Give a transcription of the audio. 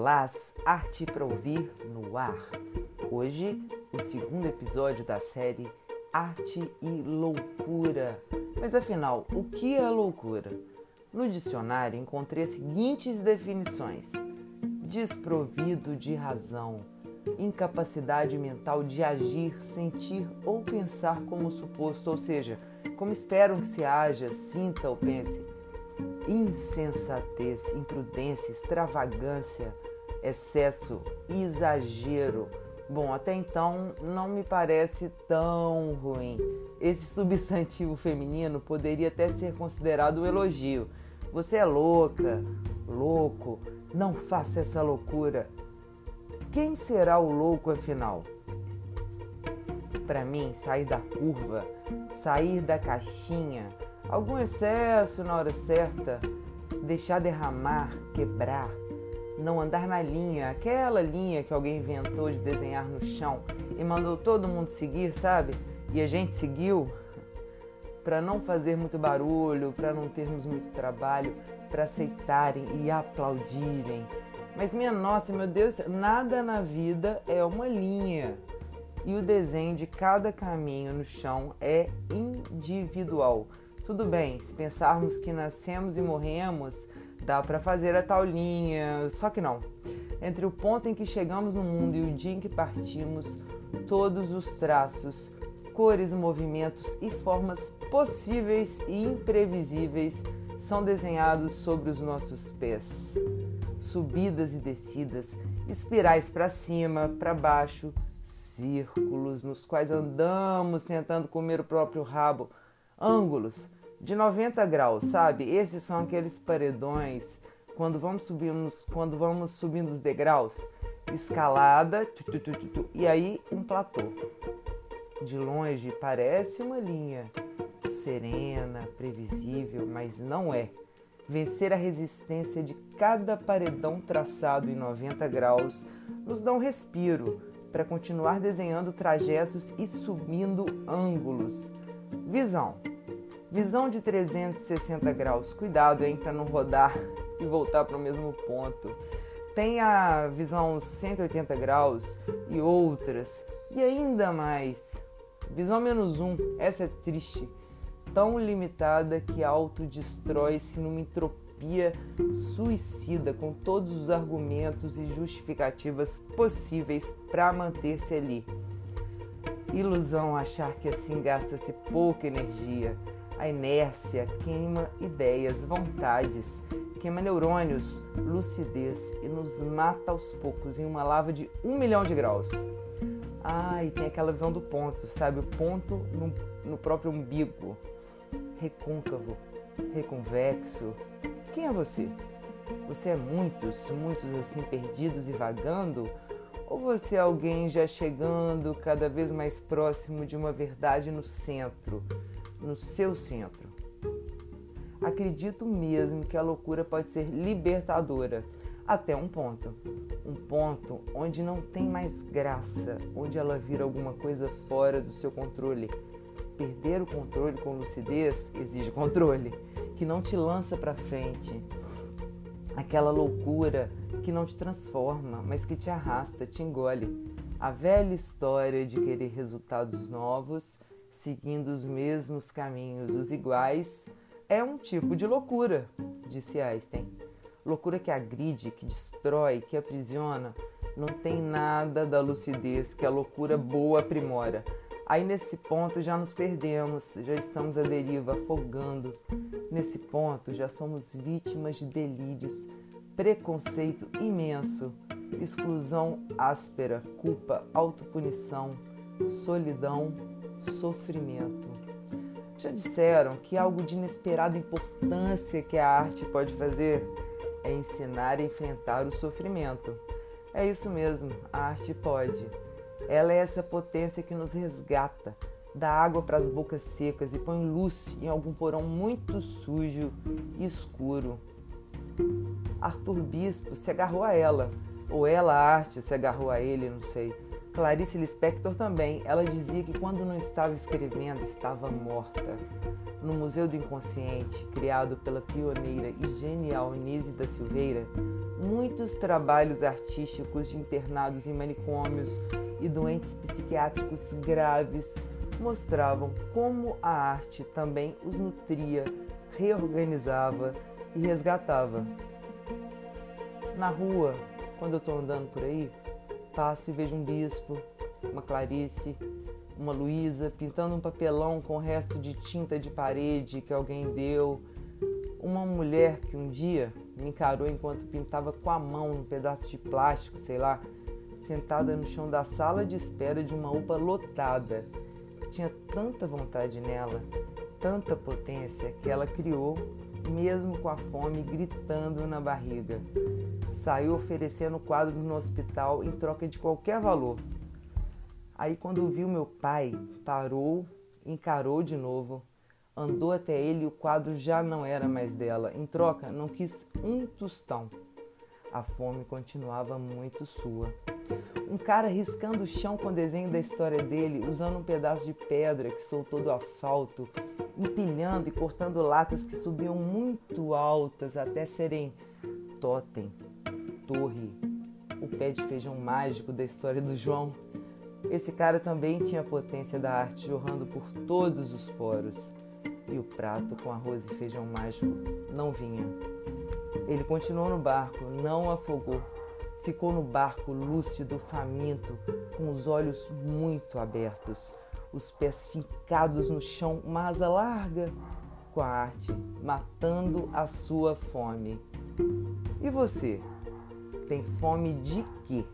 Olá, Arte para Ouvir no Ar. Hoje, o segundo episódio da série Arte e Loucura. Mas afinal, o que é loucura? No dicionário encontrei as seguintes definições: desprovido de razão, incapacidade mental de agir, sentir ou pensar como suposto, ou seja, como esperam que se haja, sinta ou pense insensatez, imprudência, extravagância, excesso, exagero. Bom, até então não me parece tão ruim. Esse substantivo feminino poderia até ser considerado um elogio. Você é louca, louco, não faça essa loucura. Quem será o louco afinal? Para mim, sair da curva, sair da caixinha, algum excesso na hora certa, deixar derramar, quebrar, não andar na linha, aquela linha que alguém inventou de desenhar no chão e mandou todo mundo seguir, sabe? E a gente seguiu para não fazer muito barulho, para não termos muito trabalho, para aceitarem e aplaudirem. Mas minha nossa, meu Deus, nada na vida é uma linha. E o desenho de cada caminho no chão é individual. Tudo bem, se pensarmos que nascemos e morremos, dá para fazer a tal linha, só que não. Entre o ponto em que chegamos no mundo e o dia em que partimos, todos os traços, cores, movimentos e formas possíveis e imprevisíveis são desenhados sobre os nossos pés. Subidas e descidas, espirais para cima, para baixo, círculos nos quais andamos tentando comer o próprio rabo, ângulos de 90 graus, sabe? Esses são aqueles paredões quando vamos subindo, quando vamos subindo os degraus, escalada, tu, tu, tu, e aí um platô. De longe parece uma linha serena, previsível, mas não é. Vencer a resistência de cada paredão traçado em 90 graus nos dá um respiro para continuar desenhando trajetos e subindo ângulos. Visão. Visão de 360 graus. Cuidado, hein, para não rodar e voltar para o mesmo ponto. Tem a visão 180 graus e outras. E ainda mais. Visão menos um. Essa é triste. Tão limitada que autodestrói-se numa entropia suicida com todos os argumentos e justificativas possíveis para manter-se ali. Ilusão achar que assim gasta-se pouca energia a inércia queima ideias, vontades, queima neurônios, lucidez e nos mata aos poucos em uma lava de um milhão de graus. Ah, e tem aquela visão do ponto, sabe? O ponto no, no próprio umbigo, recôncavo, reconvexo. Quem é você? Você é muitos, muitos assim perdidos e vagando? Ou você é alguém já chegando cada vez mais próximo de uma verdade no centro? No seu centro. Acredito mesmo que a loucura pode ser libertadora até um ponto. Um ponto onde não tem mais graça, onde ela vira alguma coisa fora do seu controle. Perder o controle com lucidez exige controle, que não te lança para frente. Aquela loucura que não te transforma, mas que te arrasta, te engole. A velha história de querer resultados novos seguindo os mesmos caminhos, os iguais, é um tipo de loucura, disse Einstein. Loucura que agride, que destrói, que aprisiona, não tem nada da lucidez que a loucura boa aprimora. Aí nesse ponto já nos perdemos, já estamos à deriva, afogando. Nesse ponto já somos vítimas de delírios, preconceito imenso, exclusão áspera, culpa, autopunição, solidão, sofrimento. Já disseram que algo de inesperada importância que a arte pode fazer é ensinar a enfrentar o sofrimento. É isso mesmo, a arte pode. Ela é essa potência que nos resgata, dá água para as bocas secas e põe luz em algum porão muito sujo e escuro. Arthur Bispo se agarrou a ela, ou ela, a arte, se agarrou a ele, não sei Clarice Lispector também. Ela dizia que quando não estava escrevendo, estava morta. No Museu do Inconsciente, criado pela pioneira e genial Nise da Silveira, muitos trabalhos artísticos de internados em manicômios e doentes psiquiátricos graves mostravam como a arte também os nutria, reorganizava e resgatava. Na rua, quando eu estou andando por aí, passo e vejo um bispo, uma Clarice, uma Luísa pintando um papelão com o resto de tinta de parede que alguém deu, uma mulher que um dia me encarou enquanto pintava com a mão um pedaço de plástico, sei lá, sentada no chão da sala de espera de uma UPA lotada. Tinha tanta vontade nela, tanta potência, que ela criou, mesmo com a fome gritando na barriga saiu oferecendo quadro no hospital em troca de qualquer valor. Aí, quando viu meu pai, parou, encarou de novo, andou até ele e o quadro já não era mais dela. Em troca, não quis um tostão. A fome continuava muito sua. Um cara riscando o chão com o desenho da história dele, usando um pedaço de pedra que soltou do asfalto, empilhando e cortando latas que subiam muito altas até serem totem torre, o pé de feijão mágico da história do João. Esse cara também tinha a potência da arte jorrando por todos os poros. E o prato com arroz e feijão mágico não vinha. Ele continuou no barco, não afogou. Ficou no barco lúcido, faminto, com os olhos muito abertos, os pés fincados no chão, uma asa larga, com a arte matando a sua fome. E você? Tem fome de quê?